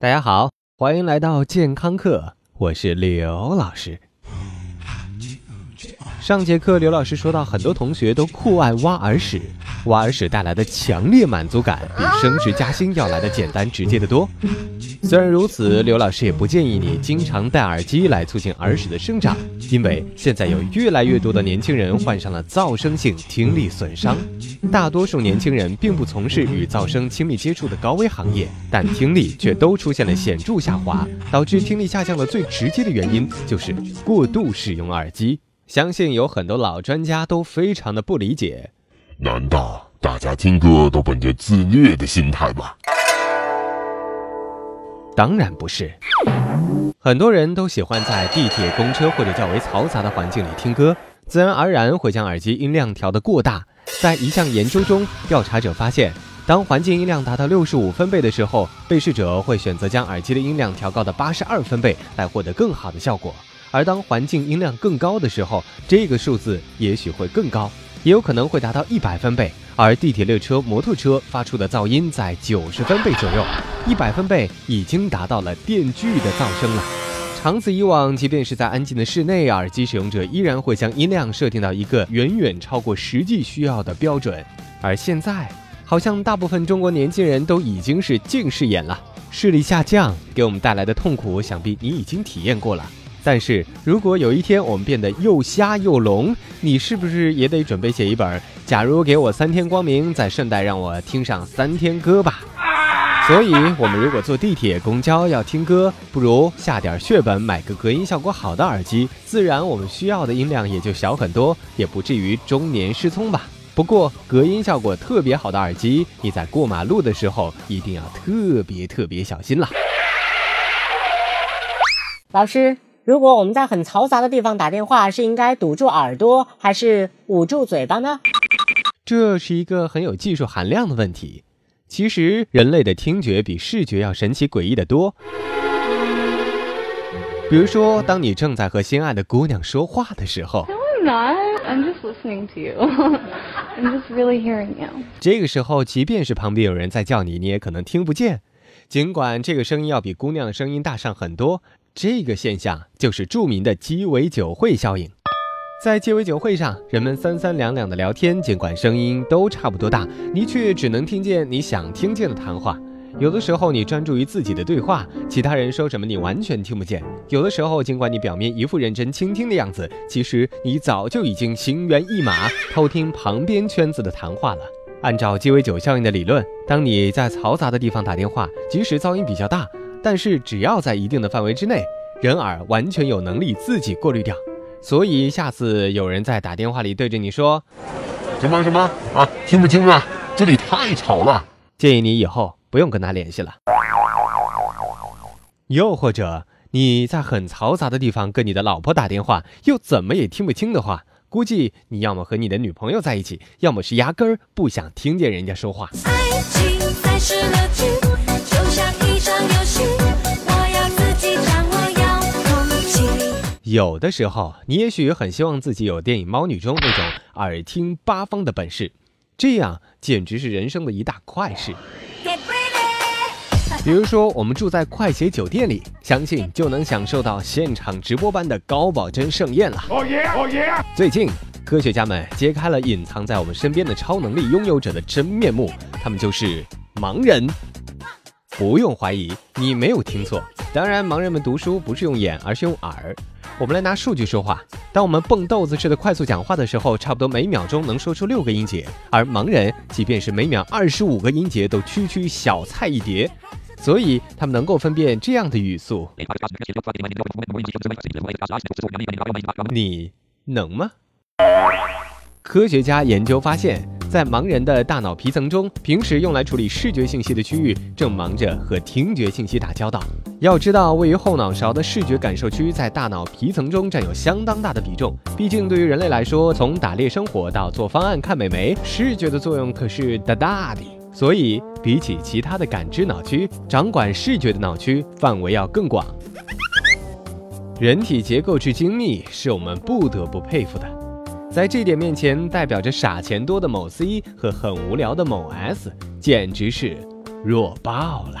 大家好，欢迎来到健康课，我是刘老师。上节课，刘老师说到，很多同学都酷爱挖耳屎，挖耳屎带来的强烈满足感，比升职加薪要来的简单直接的多。虽然如此，刘老师也不建议你经常戴耳机来促进耳屎的生长，因为现在有越来越多的年轻人患上了噪声性听力损伤。大多数年轻人并不从事与噪声亲密接触的高危行业，但听力却都出现了显著下滑。导致听力下降的最直接的原因就是过度使用耳机。相信有很多老专家都非常的不理解，难道大家听歌都本着自虐的心态吗？当然不是，很多人都喜欢在地铁、公车或者较为嘈杂的环境里听歌，自然而然会将耳机音量调得过大。在一项研究中，调查者发现，当环境音量达到六十五分贝的时候，被试者会选择将耳机的音量调高到八十二分贝，来获得更好的效果。而当环境音量更高的时候，这个数字也许会更高，也有可能会达到一百分贝。而地铁、列车、摩托车发出的噪音在九十分贝左右，一百分贝已经达到了电锯的噪声了。长此以往，即便是在安静的室内，耳机使用者依然会将音量设定到一个远远超过实际需要的标准。而现在，好像大部分中国年轻人都已经是近视眼了，视力下降给我们带来的痛苦，想必你已经体验过了。但是如果有一天我们变得又瞎又聋，你是不是也得准备写一本？假如给我三天光明，再顺带让我听上三天歌吧。所以，我们如果坐地铁、公交要听歌，不如下点血本，买个隔音效果好的耳机，自然我们需要的音量也就小很多，也不至于中年失聪吧。不过，隔音效果特别好的耳机，你在过马路的时候一定要特别特别小心了。老师。如果我们在很嘈杂的地方打电话，是应该堵住耳朵还是捂住嘴巴呢？这是一个很有技术含量的问题。其实，人类的听觉比视觉要神奇诡异的多。比如说，当你正在和心爱的姑娘说话的时候，I'm not. I'm just listening to you. I'm just really hearing you. 这个时候，即便是旁边有人在叫你，你也可能听不见。尽管这个声音要比姑娘的声音大上很多。这个现象就是著名的鸡尾酒会效应。在鸡尾酒会上，人们三三两两的聊天，尽管声音都差不多大，你却只能听见你想听见的谈话。有的时候，你专注于自己的对话，其他人说什么你完全听不见。有的时候，尽管你表面一副认真倾听的样子，其实你早就已经心猿意马，偷听旁边圈子的谈话了。按照鸡尾酒效应的理论，当你在嘈杂的地方打电话，即使噪音比较大。但是只要在一定的范围之内，人耳完全有能力自己过滤掉。所以下次有人在打电话里对着你说什么什么啊，听不清啊，这里太吵了，建议你以后不用跟他联系了。又或者你在很嘈杂的地方跟你的老婆打电话，又怎么也听不清的话，估计你要么和你的女朋友在一起，要么是压根儿不想听见人家说话。爱情才是有的时候，你也许很希望自己有电影《猫女》中那种耳听八方的本事，这样简直是人生的一大快事。比如说，我们住在快捷酒店里，相信就能享受到现场直播般的高保真盛宴了。哦耶！哦耶！最近，科学家们揭开了隐藏在我们身边的超能力拥有者的真面目，他们就是盲人。不用怀疑，你没有听错。当然，盲人们读书不是用眼，而是用耳。我们来拿数据说话。当我们蹦豆子似的快速讲话的时候，差不多每秒钟能说出六个音节，而盲人即便是每秒二十五个音节，都区区小菜一碟。所以他们能够分辨这样的语速，你能吗？科学家研究发现。在盲人的大脑皮层中，平时用来处理视觉信息的区域正忙着和听觉信息打交道。要知道，位于后脑勺的视觉感受区在大脑皮层中占有相当大的比重。毕竟，对于人类来说，从打猎生活到做方案看美眉，视觉的作用可是大大的。所以，比起其他的感知脑区，掌管视觉的脑区范围要更广。人体结构之精密，是我们不得不佩服的。在这点面前，代表着傻钱多的某 C 和很无聊的某 S，简直是弱爆了。